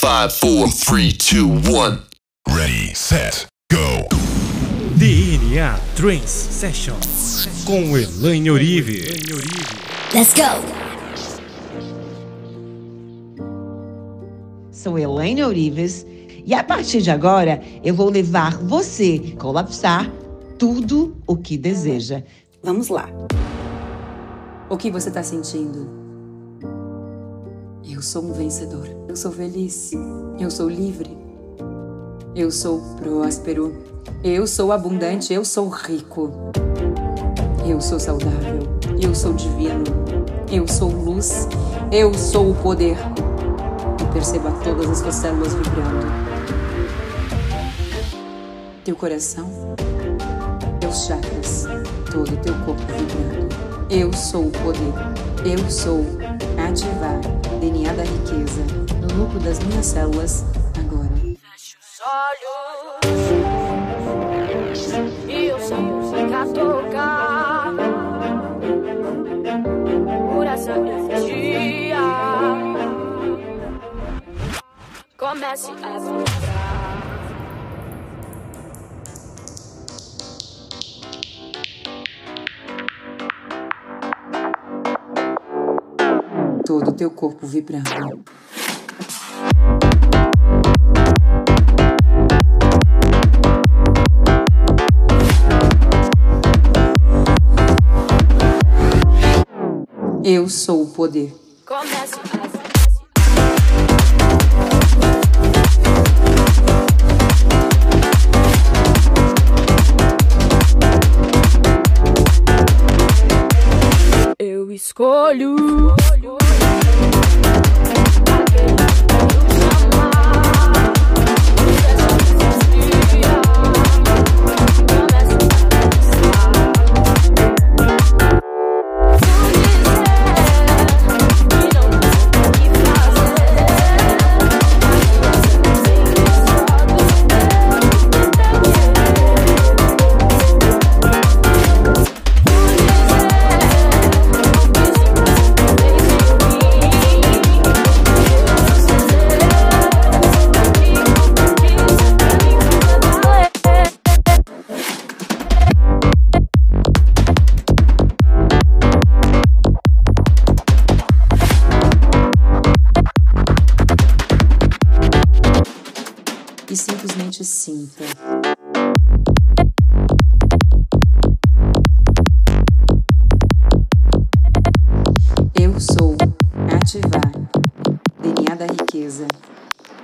Five, four, three, two, one. Ready, set, go. DNA Trance Session com Elaine Orive. Let's go! Sou Elaine Orives e a partir de agora eu vou levar você a colapsar tudo o que deseja. Vamos lá. O que você está sentindo? Eu sou um vencedor. Eu sou feliz. Eu sou livre. Eu sou próspero. Eu sou abundante. Eu sou rico. Eu sou saudável. Eu sou divino. Eu sou luz. Eu sou o poder. E perceba todas as suas células vibrando. Teu coração, teus chakras, todo o teu corpo vibrando. Eu sou o poder. Eu sou ativar DNA da riqueza no núcleo das minhas células agora. Feche os olhos e o som música tocar por essa energia. Comece a vibrar. Teu corpo vibrando. Eu sou o poder. Comece. Eu escolho. Eu sou ativar DNA da riqueza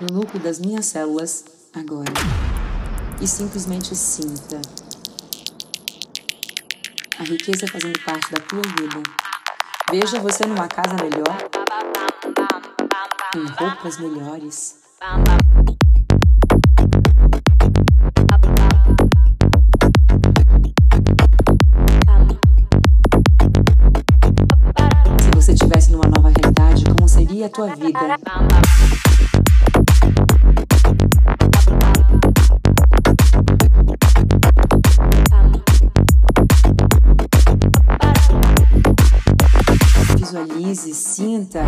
no núcleo das minhas células agora. E simplesmente sinta a riqueza fazendo parte da tua vida. Veja você numa casa melhor, com roupas melhores, tua vida? Visualize, sinta.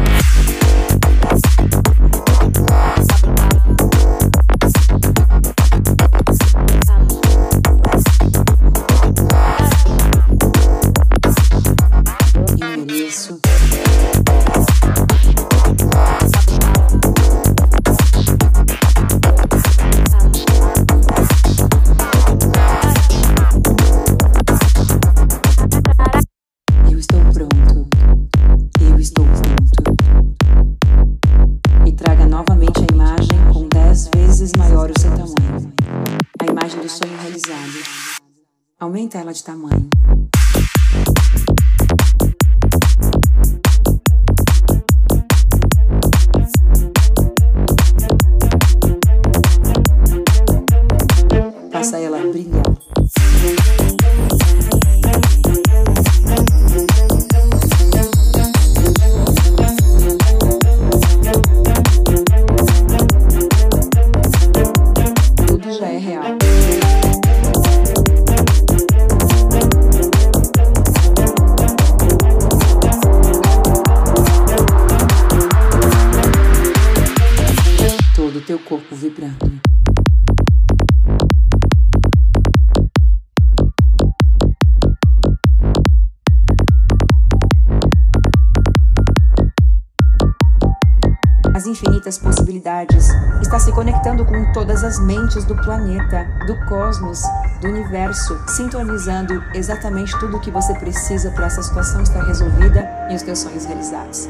As infinitas possibilidades, está se conectando com todas as mentes do planeta, do cosmos, do universo, sintonizando exatamente tudo o que você precisa para essa situação estar resolvida e os teus sonhos realizados.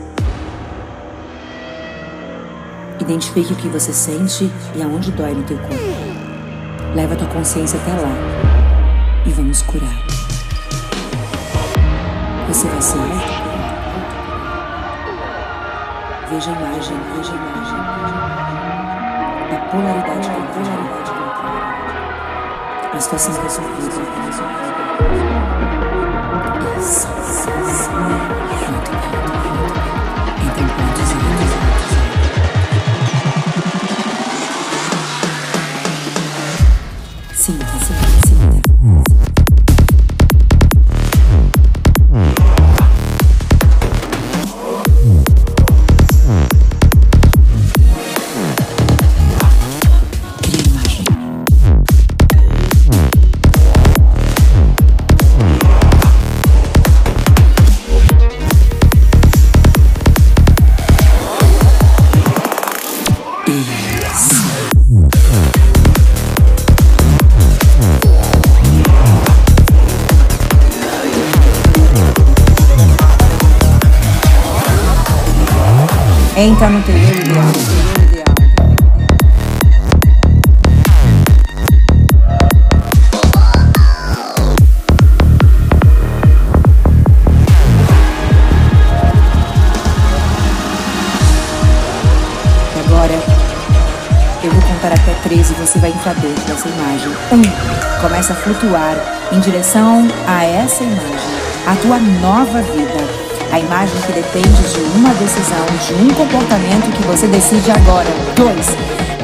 Identifique o que você sente e aonde dói no teu corpo. Leva a tua consciência até lá e vamos curar. Você vai ser Veja a imagem, veja a imagem, da polaridade com polaridade A situação resolvida. Isso, Entra no teu ideal. Até três e você vai entrar dentro dessa imagem. Um, começa a flutuar em direção a essa imagem, a tua nova vida. A imagem que depende de uma decisão, de um comportamento que você decide agora. Dois,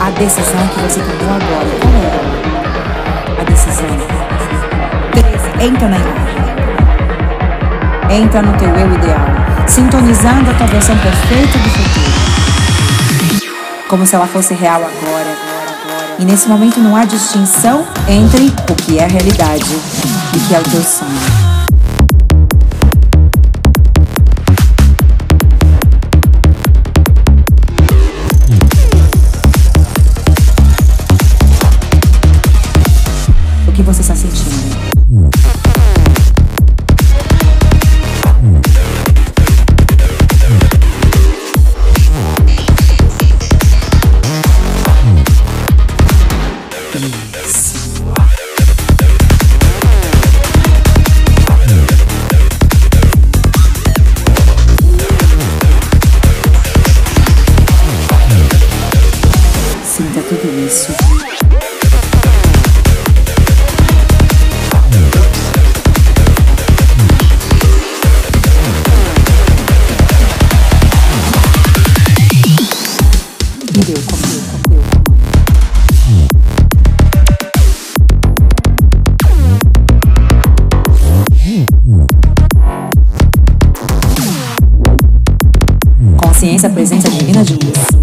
a decisão que você tomou agora. Qual é? A decisão. Três, entra na imagem. Entra no teu eu ideal, sintonizando a tua versão perfeita do futuro. Como se ela fosse real agora. E nesse momento não há distinção entre o que é realidade e o que é o teu sonho. que você sacia Consciência, presença divina de luz.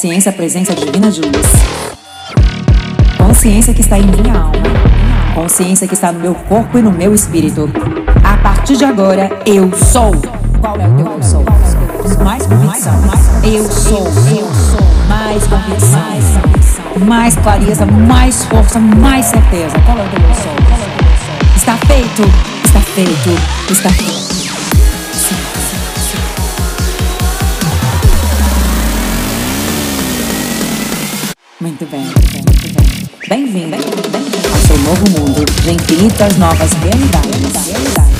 Consciência, presença divina de luz. Consciência que está em minha alma. Consciência que está no meu corpo e no meu espírito. A partir de agora, eu sou. Qual é o teu eu sou? mais convicção. Eu sou, eu sou. Mais convicção, mais clareza, mais força, mais certeza. Qual é o teu eu sou? Está feito, está feito, está feito. Muito bem, muito bem, muito bem. Bem-vindo bem ao seu novo mundo de infinitas novas realidades. realidades.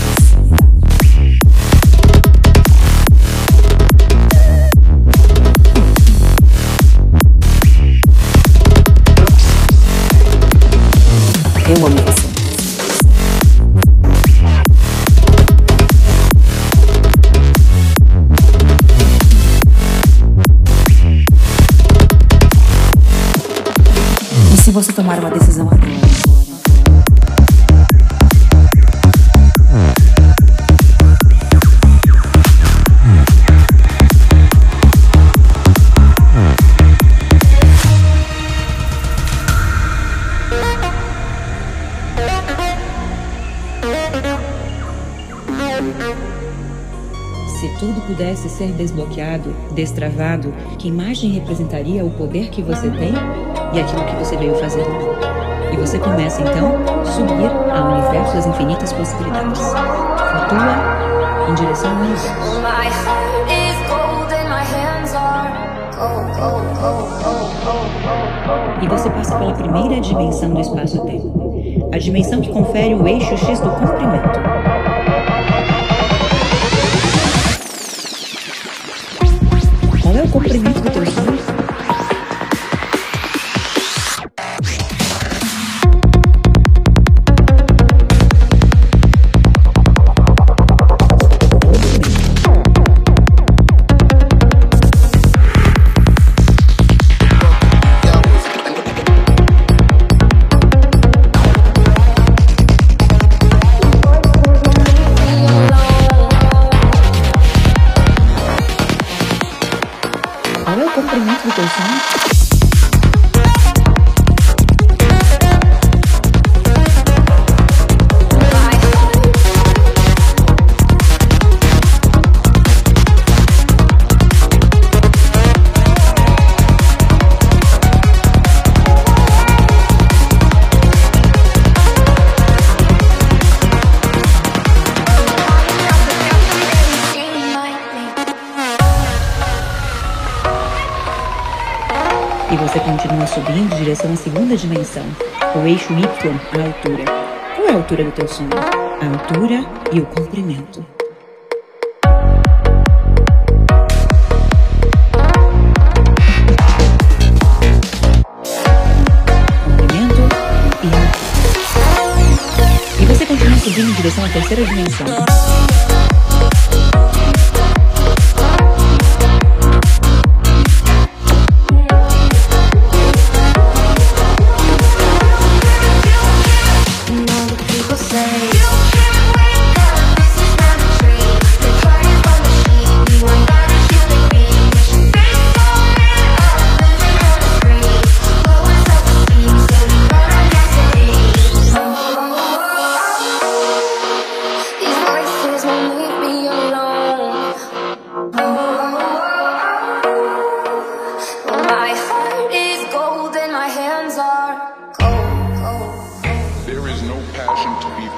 Tomar uma decisão Se tudo pudesse ser desbloqueado, destravado, que imagem representaria o poder que você tem e aquilo que você veio fazer no mundo? E você começa então a subir ao universo das infinitas possibilidades. Flutua em direção a cold. E você passa pela primeira dimensão do espaço-tempo. A dimensão que confere o eixo X do comprimento. Comprimento do teu continua subindo em direção à segunda dimensão, o eixo Y, a altura. Qual é a altura do teu sonho? A altura e o comprimento. Comprimento e altura. E você continua subindo em direção à terceira dimensão.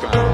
Wow.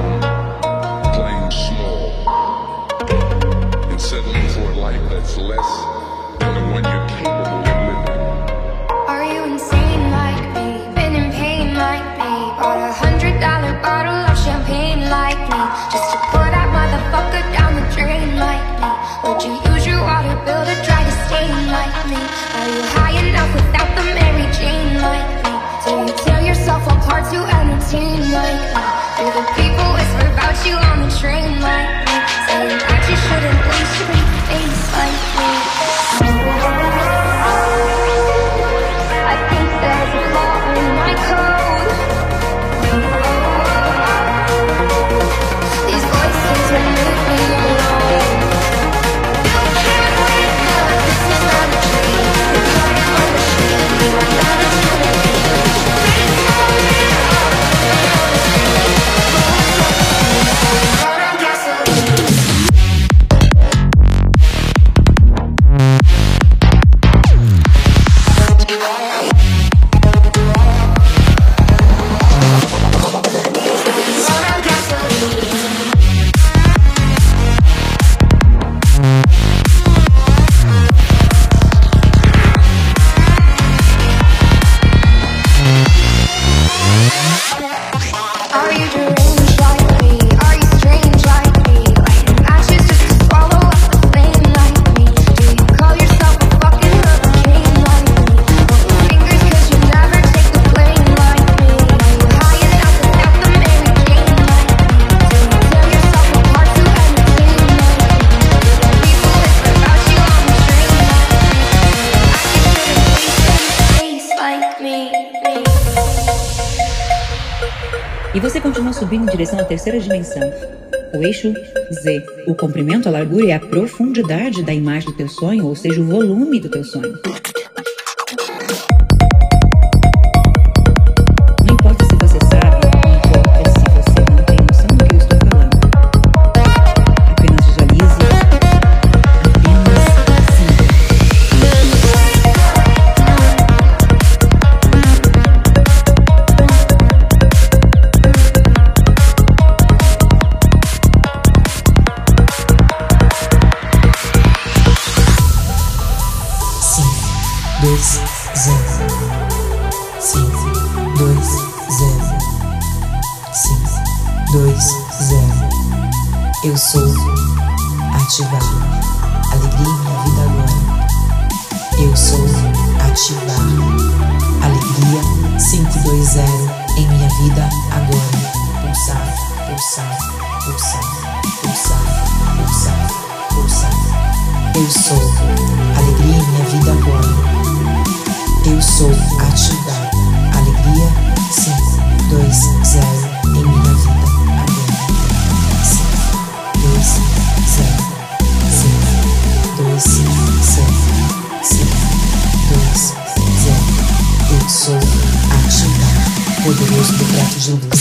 Estamos subindo em direção à terceira dimensão. O eixo Z. O comprimento, a largura e a profundidade da imagem do teu sonho, ou seja, o volume do teu sonho. Dois, zero, cinco, dois, zero, cinco, dois, zero. Eu sou ativar. Alegria em minha vida agora. Eu sou ativar. Alegria 520 em minha vida agora. Pulsar, pulsar, pulsar, pulsar, pulsar, pulsar. Eu sou alegria em minha vida agora. Eu sou ativar. Alegria 520 em minha vida agora. 5, 2, 0, 5, 2, 0, 5, 2, 0. Eu sou ativar. Poderoso decreto de luz.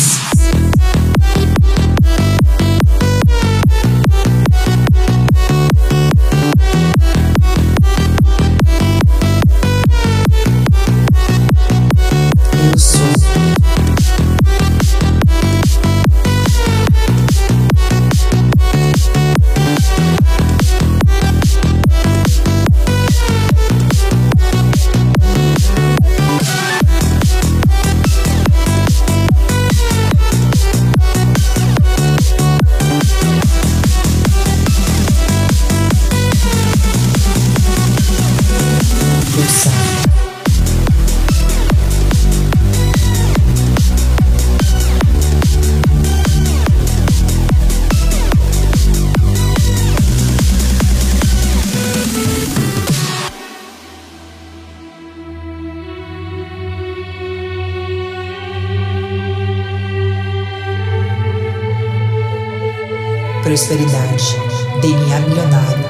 Prosperidade, DNA milionário.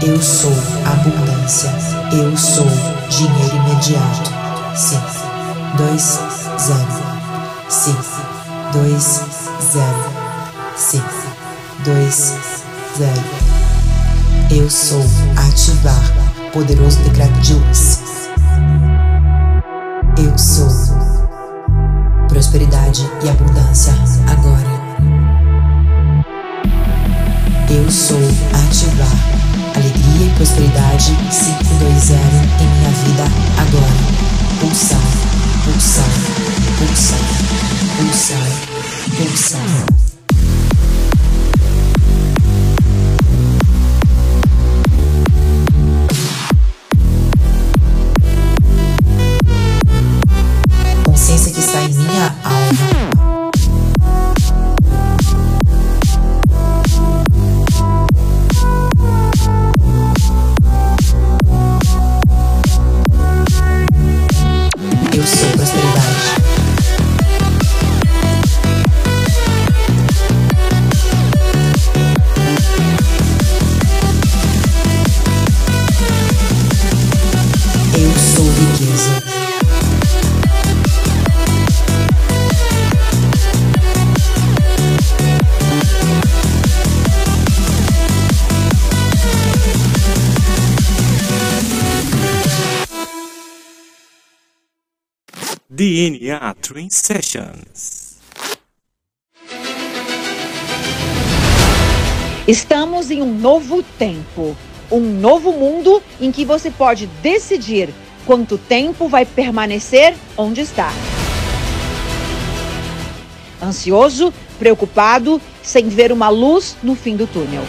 Eu sou abundância. Eu sou dinheiro imediato. 5, 2, 0. 5, 2, 0. 5, 2, 0. Eu sou ativar. Poderoso decreto de luz. Eu sou prosperidade e abundância agora. Eu sou ativar alegria e prosperidade 520 em minha vida agora. Pulsar, pulsar, pulsar, pulsar, pulsar. DNA Train Sessions. Estamos em um novo tempo, um novo mundo em que você pode decidir quanto tempo vai permanecer onde está. Ansioso, preocupado, sem ver uma luz no fim do túnel.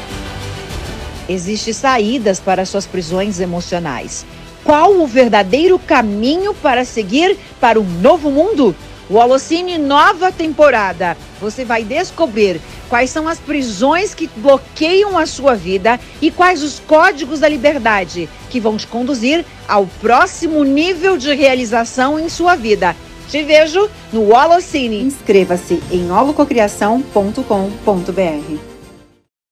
Existem saídas para suas prisões emocionais. Qual o verdadeiro caminho para seguir para um novo mundo? O Holocine nova temporada. Você vai descobrir quais são as prisões que bloqueiam a sua vida e quais os códigos da liberdade que vão te conduzir ao próximo nível de realização em sua vida. Te vejo no Holocine. Inscreva-se em holococriação.com.br.